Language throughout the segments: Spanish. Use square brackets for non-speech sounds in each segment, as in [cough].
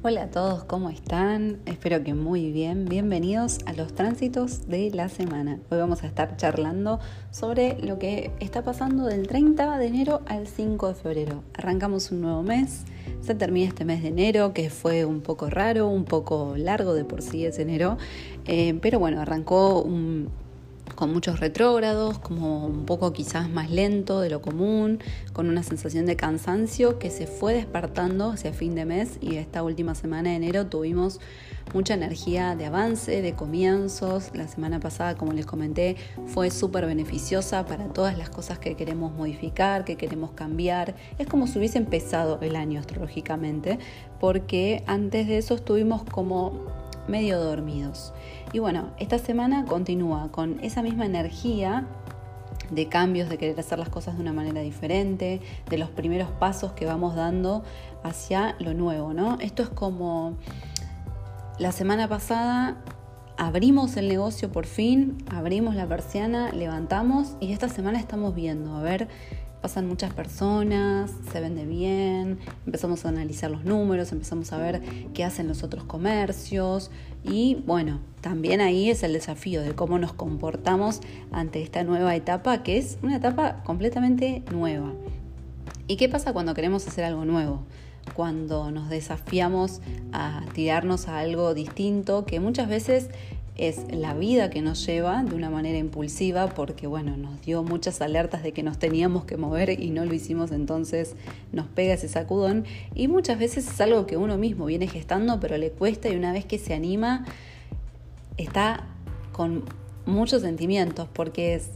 Hola a todos, ¿cómo están? Espero que muy bien. Bienvenidos a los tránsitos de la semana. Hoy vamos a estar charlando sobre lo que está pasando del 30 de enero al 5 de febrero. Arrancamos un nuevo mes, se termina este mes de enero que fue un poco raro, un poco largo de por sí ese enero, eh, pero bueno, arrancó un con muchos retrógrados, como un poco quizás más lento de lo común, con una sensación de cansancio que se fue despertando hacia fin de mes y esta última semana de enero tuvimos mucha energía de avance, de comienzos. La semana pasada, como les comenté, fue súper beneficiosa para todas las cosas que queremos modificar, que queremos cambiar. Es como si hubiese empezado el año astrológicamente, porque antes de eso estuvimos como medio dormidos. Y bueno, esta semana continúa con esa misma energía de cambios, de querer hacer las cosas de una manera diferente, de los primeros pasos que vamos dando hacia lo nuevo, ¿no? Esto es como la semana pasada abrimos el negocio por fin, abrimos la persiana, levantamos y esta semana estamos viendo, a ver pasan muchas personas, se vende bien, empezamos a analizar los números, empezamos a ver qué hacen los otros comercios y bueno, también ahí es el desafío de cómo nos comportamos ante esta nueva etapa que es una etapa completamente nueva. ¿Y qué pasa cuando queremos hacer algo nuevo? Cuando nos desafiamos a tirarnos a algo distinto que muchas veces es la vida que nos lleva de una manera impulsiva porque bueno, nos dio muchas alertas de que nos teníamos que mover y no lo hicimos, entonces nos pega ese sacudón. Y muchas veces es algo que uno mismo viene gestando pero le cuesta y una vez que se anima está con muchos sentimientos porque es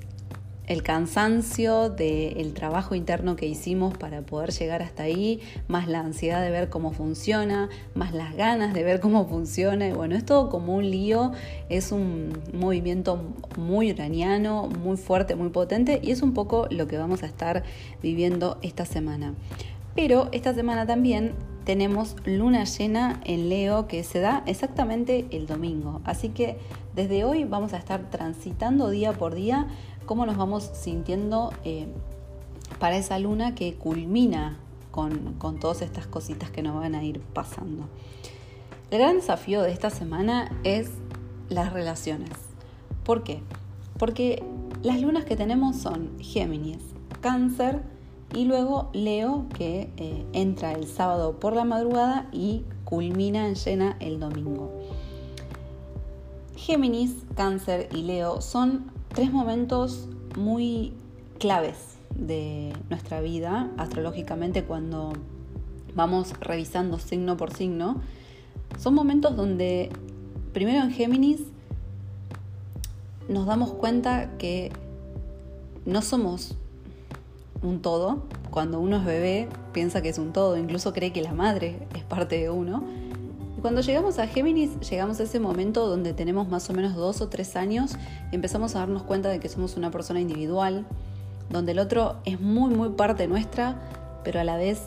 el cansancio del trabajo interno que hicimos para poder llegar hasta ahí, más la ansiedad de ver cómo funciona, más las ganas de ver cómo funciona. Y bueno, es todo como un lío, es un movimiento muy uraniano, muy fuerte, muy potente y es un poco lo que vamos a estar viviendo esta semana. Pero esta semana también tenemos luna llena en Leo que se da exactamente el domingo. Así que desde hoy vamos a estar transitando día por día cómo nos vamos sintiendo eh, para esa luna que culmina con, todas estas cositas que nos van a ir pasando. El gran desafío de esta semana es las relaciones. ¿Por qué? Porque las lunas que tenemos son Géminis, Cáncer y luego Leo que eh, entra el sábado por la madrugada y culmina en llena el domingo. Géminis, Cáncer y Leo son tres momentos muy claves de nuestra vida astrológicamente cuando vamos revisando signo por signo. Son momentos donde, primero en Géminis, nos damos cuenta que no somos un todo. Cuando uno es bebé piensa que es un todo, incluso cree que la madre es parte de uno. Cuando llegamos a Géminis, llegamos a ese momento donde tenemos más o menos dos o tres años y empezamos a darnos cuenta de que somos una persona individual, donde el otro es muy, muy parte nuestra, pero a la vez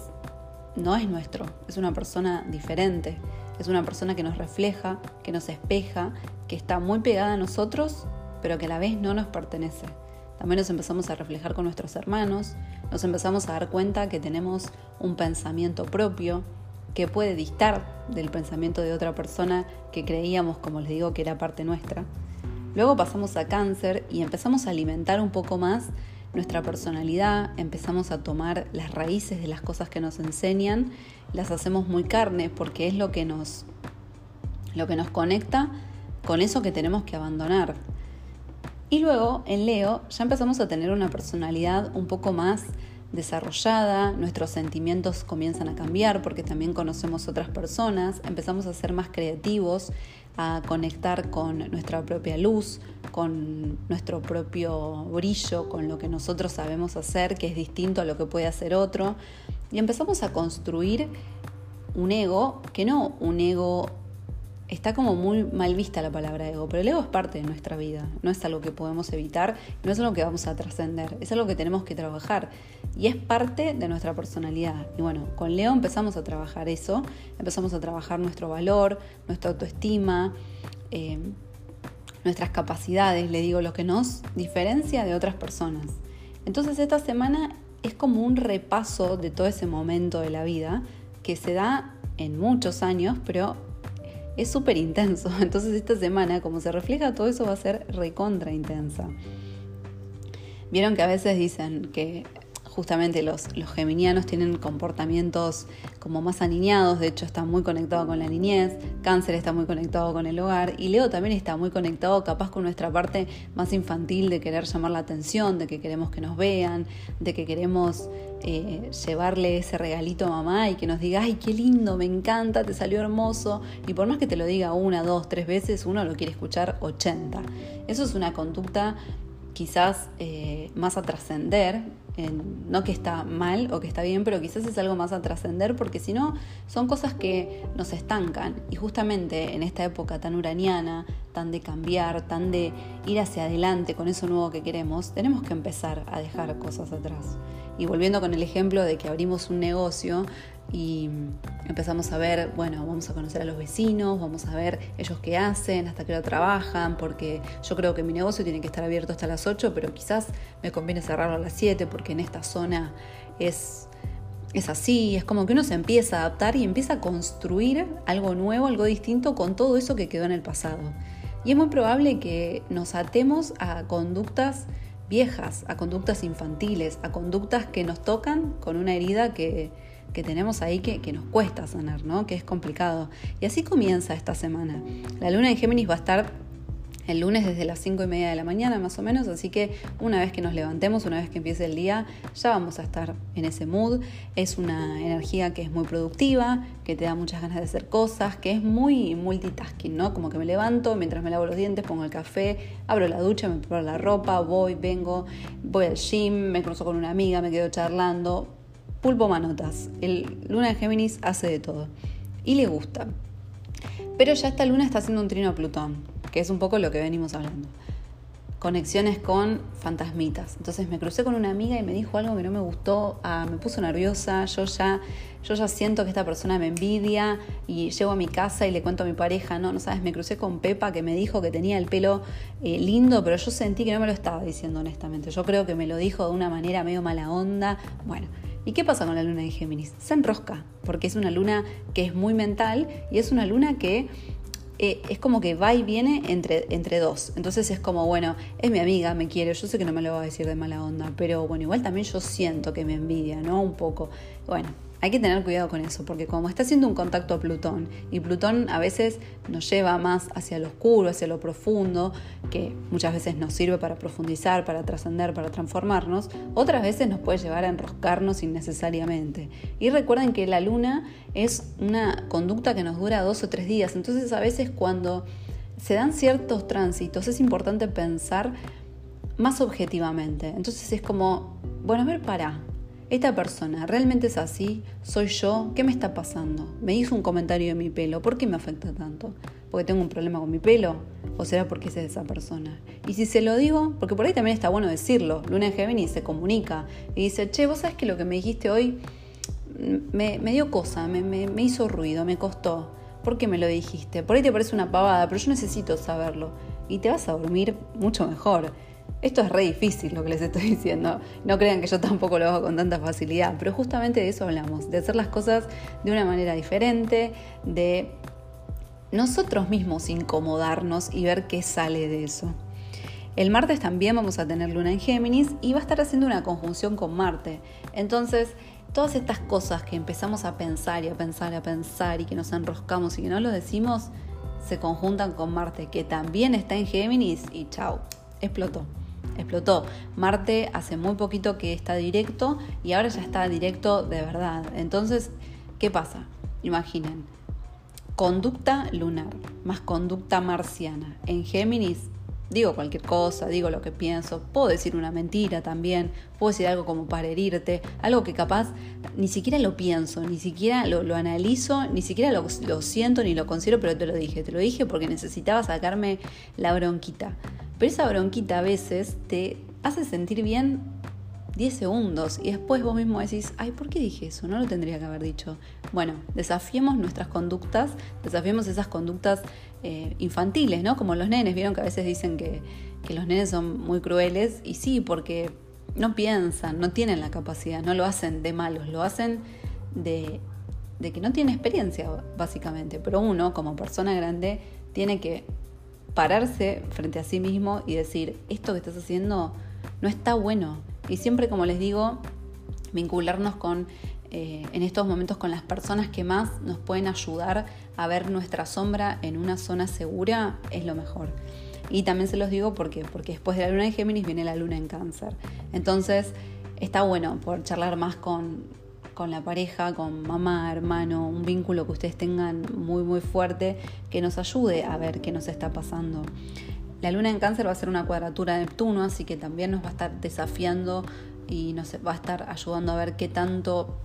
no es nuestro, es una persona diferente, es una persona que nos refleja, que nos espeja, que está muy pegada a nosotros, pero que a la vez no nos pertenece. También nos empezamos a reflejar con nuestros hermanos, nos empezamos a dar cuenta que tenemos un pensamiento propio, que puede distar del pensamiento de otra persona que creíamos, como les digo, que era parte nuestra. Luego pasamos a cáncer y empezamos a alimentar un poco más nuestra personalidad, empezamos a tomar las raíces de las cosas que nos enseñan, las hacemos muy carne porque es lo que nos, lo que nos conecta con eso que tenemos que abandonar. Y luego en Leo ya empezamos a tener una personalidad un poco más desarrollada, nuestros sentimientos comienzan a cambiar porque también conocemos otras personas, empezamos a ser más creativos, a conectar con nuestra propia luz, con nuestro propio brillo, con lo que nosotros sabemos hacer, que es distinto a lo que puede hacer otro, y empezamos a construir un ego que no un ego está como muy mal vista la palabra ego, pero el ego es parte de nuestra vida, no es algo que podemos evitar, no es algo que vamos a trascender, es algo que tenemos que trabajar y es parte de nuestra personalidad. Y bueno, con Leo empezamos a trabajar eso, empezamos a trabajar nuestro valor, nuestra autoestima, eh, nuestras capacidades, le digo, lo que nos diferencia de otras personas. Entonces esta semana es como un repaso de todo ese momento de la vida que se da en muchos años, pero es súper intenso. [laughs] Entonces esta semana, como se refleja, todo eso va a ser recontra intensa. Vieron que a veces dicen que justamente los, los geminianos tienen comportamientos como más aniñados, de hecho está muy conectado con la niñez, cáncer está muy conectado con el hogar y Leo también está muy conectado capaz con nuestra parte más infantil de querer llamar la atención, de que queremos que nos vean, de que queremos eh, llevarle ese regalito a mamá y que nos diga, ay, qué lindo, me encanta, te salió hermoso. Y por más que te lo diga una, dos, tres veces, uno lo quiere escuchar 80. Eso es una conducta quizás eh, más a trascender, no que está mal o que está bien, pero quizás es algo más a trascender porque si no son cosas que nos estancan. Y justamente en esta época tan uraniana, tan de cambiar, tan de ir hacia adelante con eso nuevo que queremos, tenemos que empezar a dejar cosas atrás. Y volviendo con el ejemplo de que abrimos un negocio, y empezamos a ver, bueno, vamos a conocer a los vecinos, vamos a ver ellos qué hacen, hasta qué hora trabajan, porque yo creo que mi negocio tiene que estar abierto hasta las 8, pero quizás me conviene cerrarlo a las 7 porque en esta zona es, es así, es como que uno se empieza a adaptar y empieza a construir algo nuevo, algo distinto con todo eso que quedó en el pasado. Y es muy probable que nos atemos a conductas viejas, a conductas infantiles, a conductas que nos tocan con una herida que, que tenemos ahí que, que, nos cuesta sanar, ¿no? que es complicado. Y así comienza esta semana. La luna en Géminis va a estar el lunes desde las 5 y media de la mañana más o menos, así que una vez que nos levantemos, una vez que empiece el día, ya vamos a estar en ese mood. Es una energía que es muy productiva, que te da muchas ganas de hacer cosas, que es muy multitasking, ¿no? Como que me levanto, mientras me lavo los dientes, pongo el café, abro la ducha, me preparo la ropa, voy, vengo, voy al gym, me cruzo con una amiga, me quedo charlando, Pulpo Manotas. El Luna de Géminis hace de todo. Y le gusta. Pero ya esta luna está haciendo un trino a Plutón, que es un poco lo que venimos hablando. Conexiones con fantasmitas. Entonces me crucé con una amiga y me dijo algo que no me gustó, ah, me puso nerviosa, yo ya, yo ya siento que esta persona me envidia y llego a mi casa y le cuento a mi pareja, no, no sabes, me crucé con Pepa que me dijo que tenía el pelo eh, lindo, pero yo sentí que no me lo estaba diciendo honestamente. Yo creo que me lo dijo de una manera medio mala onda. Bueno, ¿Y qué pasa con la luna de Géminis? Se enrosca, porque es una luna que es muy mental y es una luna que eh, es como que va y viene entre, entre dos. Entonces es como, bueno, es mi amiga, me quiere, yo sé que no me lo va a decir de mala onda, pero bueno, igual también yo siento que me envidia, ¿no? Un poco. Bueno, hay que tener cuidado con eso, porque como está haciendo un contacto a Plutón, y Plutón a veces nos lleva más hacia lo oscuro, hacia lo profundo, que muchas veces nos sirve para profundizar, para trascender, para transformarnos, otras veces nos puede llevar a enroscarnos innecesariamente. Y recuerden que la luna es una conducta que nos dura dos o tres días, entonces a veces cuando se dan ciertos tránsitos es importante pensar más objetivamente. Entonces es como, bueno, a ver, para, esta persona realmente es así, soy yo, ¿qué me está pasando? Me hizo un comentario de mi pelo, ¿por qué me afecta tanto? ¿Porque tengo un problema con mi pelo? ¿O será porque es esa persona? Y si se lo digo, porque por ahí también está bueno decirlo, Luna en Géminis se comunica y dice, che, vos sabes que lo que me dijiste hoy me, dio cosa, me, me hizo ruido, me costó. ¿Por qué me lo dijiste? Por ahí te parece una pavada, pero yo necesito saberlo. Y te vas a dormir mucho mejor. Esto es re difícil lo que les estoy [laughs] diciendo. No crean que yo tampoco lo hago con tanta facilidad, pero justamente de eso hablamos, de hacer las cosas de una manera diferente, de nosotros mismos incomodarnos y ver qué sale de eso. El martes también vamos a tener luna en Géminis y va a estar haciendo una conjunción con Marte. Entonces, todas estas cosas que empezamos a pensar y a pensar y a pensar y que nos enroscamos y que no lo decimos, se conjuntan con Marte, que también está en Géminis y chao, explotó explotó. Marte hace muy poquito que está directo y ahora ya está directo de verdad. Entonces, ¿qué pasa? Imaginen, conducta lunar más conducta marciana. En Géminis digo cualquier cosa, digo lo que pienso, puedo decir una mentira también, puedo decir algo como para herirte, algo que capaz ni siquiera lo pienso, ni siquiera lo, analizo, ni siquiera lo, lo siento ni lo considero, pero te lo dije, te lo dije porque necesitaba sacarme la bronquita. Pero esa bronquita a veces te hace sentir bien 10 segundos y después vos mismo decís, ay, ¿por qué dije eso? No lo tendría que haber dicho. Bueno, desafiemos nuestras conductas, desafiemos esas conductas eh, infantiles, ¿no? Como los nenes, vieron que a veces dicen que, que los nenes son muy crueles y sí, porque no piensan, no tienen la capacidad, no lo hacen de malos, lo hacen de de que no tiene experiencia, básicamente. Pero uno, como persona grande, tiene que pararse frente a sí mismo y decir, esto que estás haciendo no está bueno. Y siempre, como les digo, vincularnos con, eh, en estos momentos con las personas que más nos pueden ayudar a ver nuestra sombra en una zona segura es lo mejor. Y también se los digo porque, porque después de la luna en Géminis viene la luna en cáncer. Entonces está bueno poder charlar más con, con la pareja, con mamá, hermano, un vínculo que ustedes tengan muy muy fuerte que nos ayude a ver qué nos está pasando. La luna en cáncer va a ser una cuadratura de Neptuno, así que también nos va a estar desafiando y nos va a estar ayudando a ver qué tanto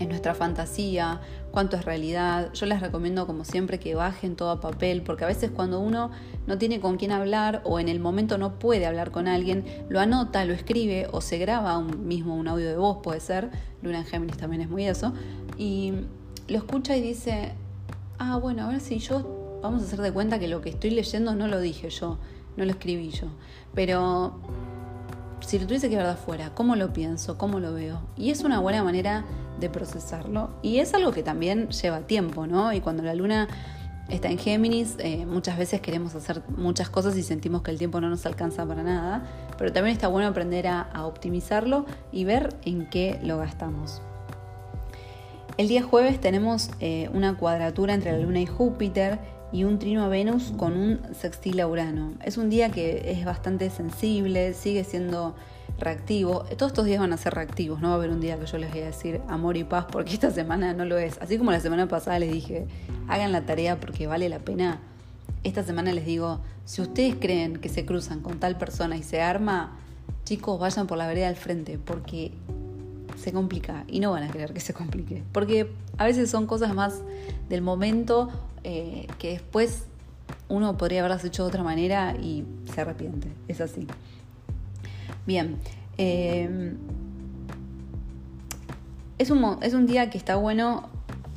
es nuestra fantasía, cuánto es realidad. Yo les recomiendo como siempre que bajen todo a papel, porque a veces cuando uno no tiene con quién hablar o en el momento no puede hablar con alguien, lo anota, lo escribe o se graba un mismo un audio de voz, puede ser, Luna en Géminis también es muy eso, y lo escucha y dice, ah, bueno, a ver si yo, vamos a hacer de cuenta que lo que estoy leyendo no lo dije yo, no lo escribí yo, pero si lo tuviese que ver de afuera, ¿cómo lo pienso? ¿Cómo lo veo? Y es una buena manera de procesarlo. Y es algo que también lleva tiempo, ¿no? Y cuando la luna está en Géminis, eh, muchas veces queremos hacer muchas cosas y sentimos que el tiempo no nos alcanza para nada, pero también está bueno aprender a, optimizarlo y ver en qué lo gastamos. El día jueves tenemos eh, una cuadratura entre la Luna y Júpiter y un trino a Venus con un sextil a Urano. Es un día que es bastante sensible, sigue siendo reactivo. Todos estos días van a ser reactivos, no va a haber un día que yo les voy a decir amor y paz porque esta semana no lo es. Así como la semana pasada les dije, hagan la tarea porque vale la pena. Esta semana les digo, si ustedes creen que se cruzan con tal persona y se arma, chicos, vayan por la vereda al frente porque se complica y no van a querer que se complique. Porque a veces son cosas más del momento eh, que después uno podría haberlas hecho de otra manera y se arrepiente. Es así. Bien. Em, es, un, es un día que está bueno,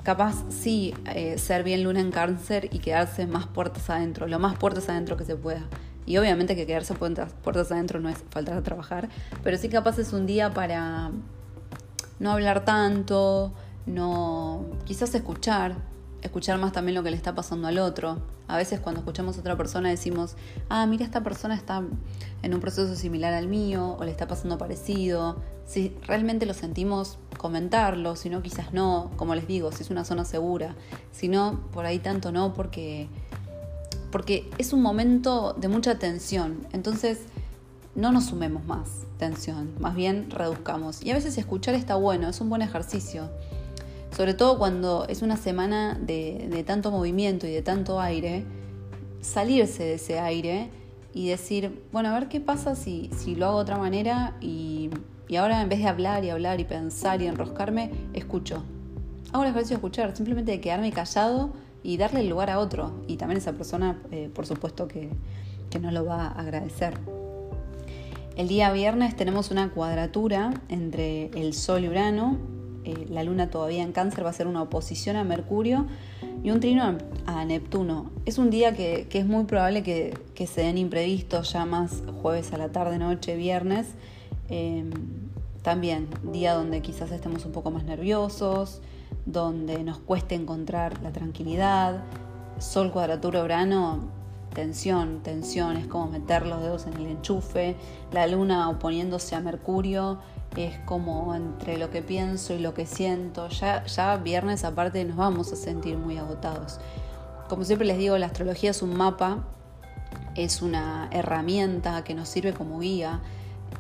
capaz sí, eh, ser bien luna en cáncer y quedarse más puertas adentro, lo más puertas adentro que se pueda. Y obviamente que quedarse puertas, puertas adentro no es faltar a trabajar, pero sí capaz es un día para no hablar tanto, no quizás escuchar, escuchar más también lo que le está pasando al otro. A veces cuando escuchamos a otra persona decimos, ah, mira, esta persona está en un proceso similar al mío o le está pasando parecido. Si realmente lo sentimos, comentarlo, si no, quizás no, como les digo, si es una zona segura. Si no, por ahí tanto no, porque, porque es un momento de mucha tensión. Entonces, no nos sumemos más tensión, más bien reduzcamos. Y a veces escuchar está bueno, es un buen ejercicio sobre todo cuando es una semana de, tanto movimiento y de tanto aire, salirse de ese aire y decir, bueno, a ver qué pasa si, lo hago de otra manera y, ahora en vez de hablar y hablar y pensar y enroscarme, escucho. Hago el ejercicio de escuchar, simplemente de quedarme callado y darle el lugar a otro. Y también esa persona, eh, por supuesto, que, que nos lo va a agradecer. El día viernes tenemos una cuadratura entre el Sol y Urano eh, la luna todavía en cáncer va a ser una oposición a Mercurio y un trino a Neptuno. Es un día que, es muy probable que, se den imprevistos ya más jueves a la tarde, noche, viernes. Em, también día donde quizás estemos un poco más nerviosos, donde nos cueste encontrar la tranquilidad. Sol cuadratura Urano, tensión, tensión, es como meter los dedos en el enchufe. La luna oponiéndose a Mercurio es como entre lo que pienso y lo que siento. Ya, ya viernes aparte nos vamos a sentir muy agotados. Como siempre les digo, la astrología es un mapa, es una herramienta que nos sirve como guía.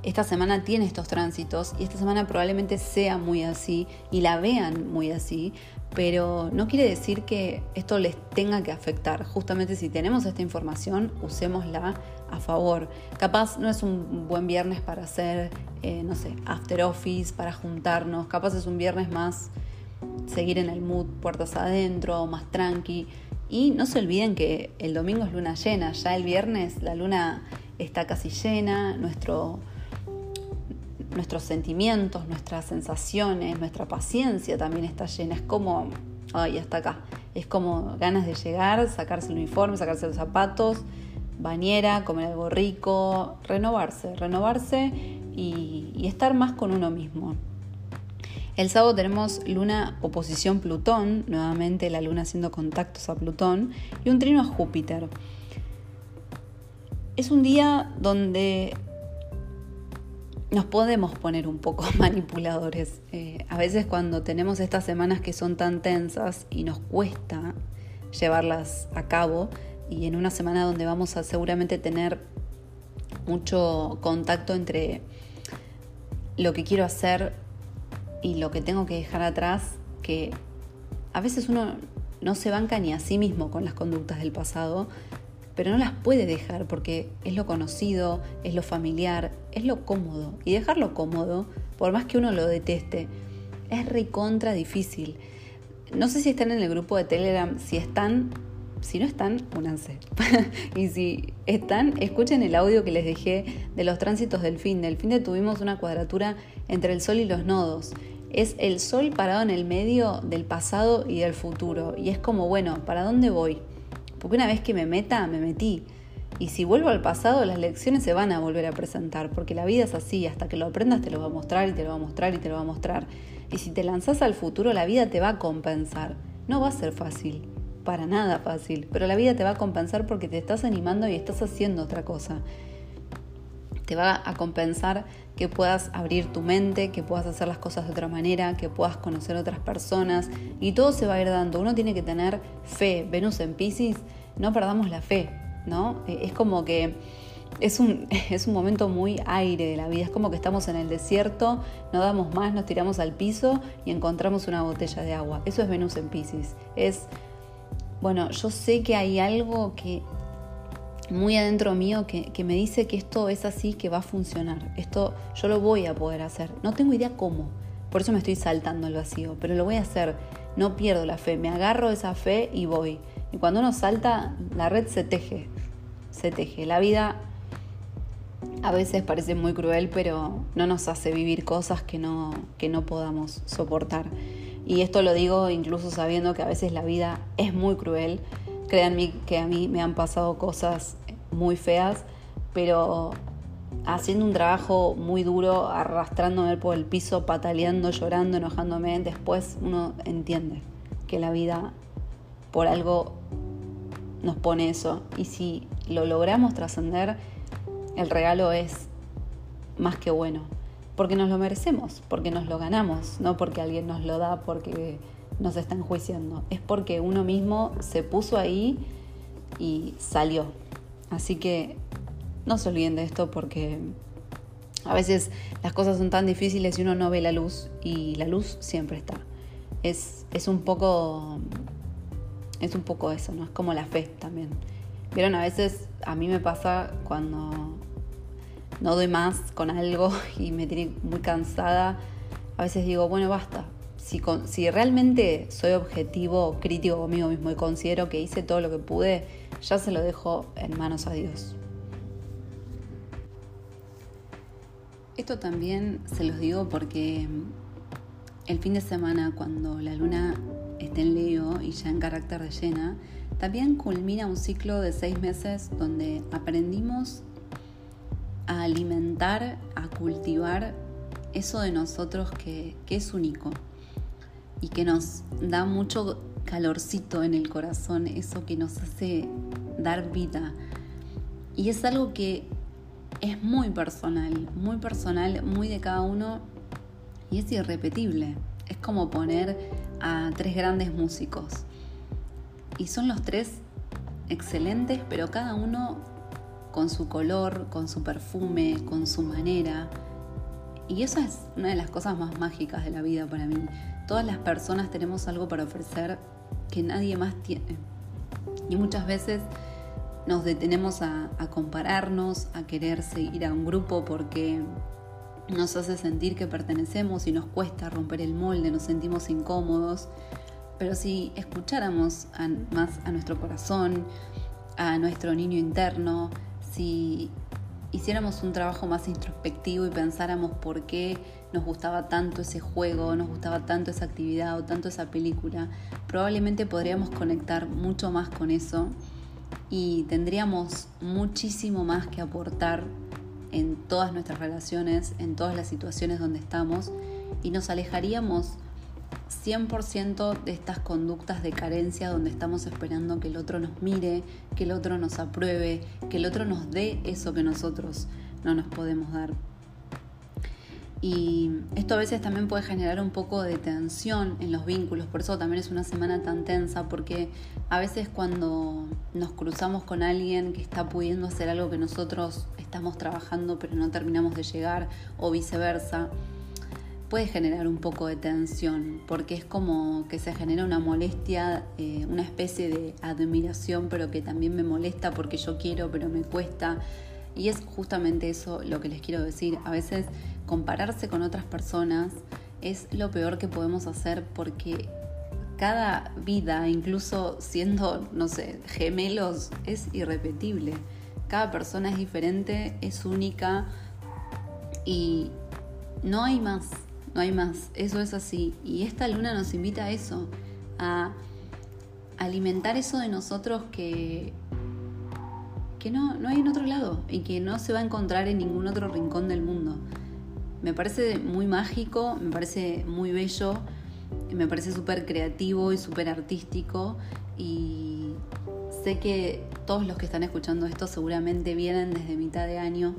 Esta semana tiene estos tránsitos y esta semana probablemente sea muy así y la vean muy así, pero no quiere decir que esto les tenga que afectar. Justamente si tenemos esta información, usémosla a favor. Capaz no es un buen viernes para hacer, eh, no sé, after office, para juntarnos. Capaz es un viernes más seguir en el mood puertas adentro, más tranqui. Y no se olviden que el domingo es luna llena, ya el viernes la luna está casi llena, nuestro nuestros sentimientos, nuestras sensaciones, nuestra paciencia también está llena. Es como, ay, hasta acá. Es como ganas de llegar, sacarse el uniforme, sacarse los zapatos, bañera, comer algo rico, renovarse, renovarse y, estar más con uno mismo. El sábado tenemos luna oposición Plutón, nuevamente la luna haciendo contactos a Plutón, y un trino a Júpiter. Es un día donde nos podemos poner un poco [laughs] manipuladores. Eh, a veces cuando tenemos estas semanas que son tan tensas y nos cuesta llevarlas a cabo, y en una semana donde vamos a seguramente tener mucho contacto entre lo que quiero hacer y lo que tengo que dejar atrás, que a veces uno no se banca ni a sí mismo con las conductas del pasado, pero no las puede dejar porque es lo conocido, es lo familiar, es lo cómodo. Y dejarlo cómodo, por más que uno lo deteste, es recontra difícil. No sé si están en el grupo de Telegram, si están, si no están, únanse. [laughs] y si están, escuchen el audio que les dejé de los tránsitos del fin. Del fin de tuvimos una cuadratura entre el Sol y los nodos. Es el Sol parado en el medio del pasado y del futuro. Y es como, bueno, ¿para dónde voy? Porque una vez que me meta, me metí. Y si vuelvo al pasado, las lecciones se van a volver a presentar, porque la vida es así, hasta que lo aprendas te lo va a mostrar y te lo va a mostrar y te lo va a mostrar. Y si te lanzas al futuro, la vida te va a compensar. No va a ser fácil, para nada fácil, pero la vida te va a compensar porque te estás animando y estás haciendo otra cosa. Te va a compensar que puedas abrir tu mente, que puedas hacer las cosas de otra manera, que puedas conocer otras personas y todo se va a ir dando. Uno tiene que tener fe. Venus en Pisces, no perdamos la fe, ¿no? Eh, es como que es un, [laughs] es un momento muy aire de la vida, es como que estamos en el desierto, no damos más, nos tiramos al piso y encontramos una botella de agua. Eso es Venus en Pisces. Es, bueno, yo sé que hay algo que muy adentro mío que, me dice que esto es así, que va a funcionar. Esto yo lo voy a poder hacer. No tengo idea cómo. Por eso me estoy saltando el vacío, pero lo voy a hacer. No pierdo la fe, me agarro esa fe y voy. Y cuando uno salta, la red se teje. Se teje. La vida a veces parece muy cruel, pero no nos hace vivir cosas que no, que no podamos soportar. Y esto lo digo incluso sabiendo que a veces la vida es muy cruel Créanme que a mí me han pasado cosas muy feas, pero haciendo un trabajo muy duro, arrastrándome por el piso, pataleando, llorando, enojándome, después uno entiende que la vida por algo nos pone eso. Y si lo logramos trascender, el regalo es más que bueno. Porque nos lo merecemos, porque nos lo ganamos, no porque alguien nos lo da, porque nos está enjuiciando. Es porque uno mismo se puso ahí y salió. Así que no se olviden de esto porque a veces las cosas son tan difíciles y uno no ve la luz y la luz siempre está. Es, es un poco es un poco eso, ¿no? Es como la fe también. Vieron, a veces a mí me pasa cuando no doy más con algo [laughs] y me tiene muy cansada, a veces digo, bueno, basta, si, realmente soy objetivo, crítico conmigo mismo y considero que hice todo lo que pude, ya se lo dejo en manos a Dios. Esto también se los digo porque el fin de semana, cuando la luna esté en Leo y ya en carácter de llena, también culmina un ciclo de seis meses donde aprendimos a alimentar, a cultivar eso de nosotros que es único, y que nos da mucho calorcito en el corazón, eso que nos hace dar vida. Y es algo que es muy personal, muy personal, muy de cada uno y es irrepetible. Es como poner a tres grandes músicos. Y son los tres excelentes, pero cada uno con su color, con su perfume, con su manera. Y esa es una de las cosas más mágicas de la vida para mí. Todas las personas tenemos algo para ofrecer que nadie más tiene. Y muchas veces nos detenemos a, compararnos, a querer seguir a un grupo porque nos hace sentir que pertenecemos y nos cuesta romper el molde, nos sentimos incómodos. Pero si escucháramos más a nuestro corazón, a nuestro niño interno, si hiciéramos un trabajo más introspectivo y pensáramos por qué nos gustaba tanto ese juego, nos gustaba tanto esa actividad o tanto esa película, probablemente podríamos conectar mucho más con eso y tendríamos muchísimo más que aportar en todas nuestras relaciones, en todas las situaciones donde estamos y nos alejaríamos 100% de estas conductas de carencia donde estamos esperando que el otro nos mire, que el otro nos apruebe, que el otro nos dé eso que nosotros no nos podemos dar. Y esto a veces también puede generar un poco de tensión en los vínculos, por eso también es una semana tan tensa, porque a veces cuando nos cruzamos con alguien que está pudiendo hacer algo que nosotros estamos trabajando pero no terminamos de llegar, o viceversa, puede generar un poco de tensión, porque es como que se genera una molestia, eh, una especie de admiración, pero que también me molesta porque yo quiero, pero me cuesta. Y es justamente eso lo que les quiero decir. A veces compararse con otras personas es lo peor que podemos hacer porque cada vida, incluso siendo, no sé, gemelos, es irrepetible. Cada persona es diferente, es única y no hay más, no hay más. Eso es así. Y esta luna nos invita a eso, a alimentar eso de nosotros que, que no, no hay en otro lado y que no se va a encontrar en ningún otro rincón del mundo. Me parece muy mágico, me parece muy bello, me parece súper creativo y súper artístico y sé que todos los que están escuchando esto seguramente vienen desde mitad de año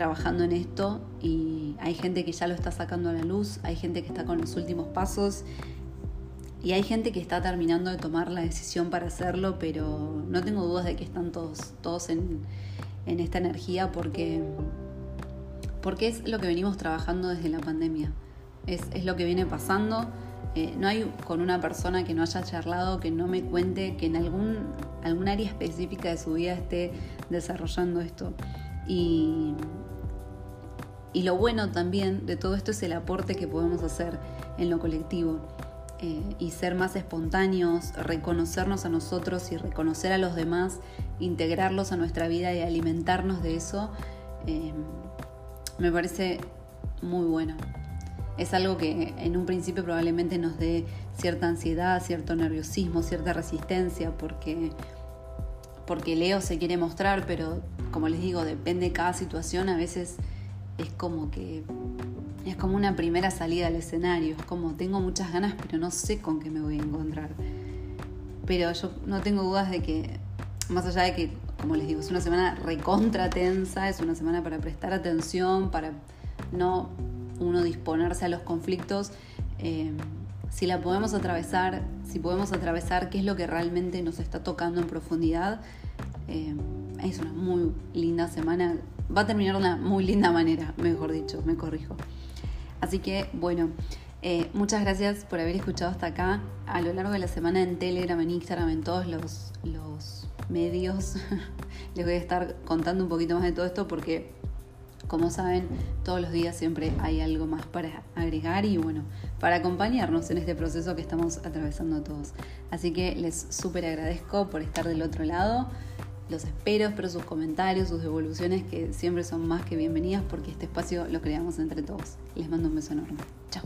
trabajando en esto y hay gente que ya lo está sacando a la luz, hay gente que está con los últimos pasos y hay gente que está terminando de tomar la decisión para hacerlo, pero no tengo dudas de que están todos, todos en, en esta energía porque porque es lo que venimos trabajando desde la pandemia. Es, lo que viene pasando. Eh, no hay con una persona que no haya charlado, que no me cuente que en algún, algún área específica de su vida esté desarrollando esto. Y, y lo bueno también de todo esto es el aporte que podemos hacer en lo colectivo. Eh, y ser más espontáneos, reconocernos a nosotros y reconocer a los demás, integrarlos a nuestra vida y alimentarnos de eso, eh, me parece muy bueno. Es algo que en un principio probablemente nos dé cierta ansiedad, cierto nerviosismo, cierta resistencia, porque, porque Leo se quiere mostrar, pero como les digo, depende de cada situación, a veces es como que es como una primera salida al escenario, es como tengo muchas ganas, pero no sé con qué me voy a encontrar. Pero yo no tengo dudas de que, más allá de que como les digo, es una semana recontra tensa, es una semana para prestar atención, para no uno disponerse a los conflictos. Eh, si la podemos atravesar, si podemos atravesar qué es lo que realmente nos está tocando en profundidad, eh, es una muy linda semana. Va a terminar de una muy linda manera, mejor dicho, me corrijo. Así que, bueno, eh, muchas gracias por haber escuchado hasta acá. A lo largo de la semana en Telegram, en Instagram, en todos los, los medios. [laughs] Les voy a estar contando un poquito más de todo esto porque, como saben, todos los días siempre hay algo más para agregar y bueno, para acompañarnos en este proceso que estamos atravesando todos. Así que les súper agradezco por estar del otro lado los espero, espero sus comentarios, sus devoluciones que siempre son más que bienvenidas porque este espacio lo creamos entre todos. Les mando un beso enorme. Chao.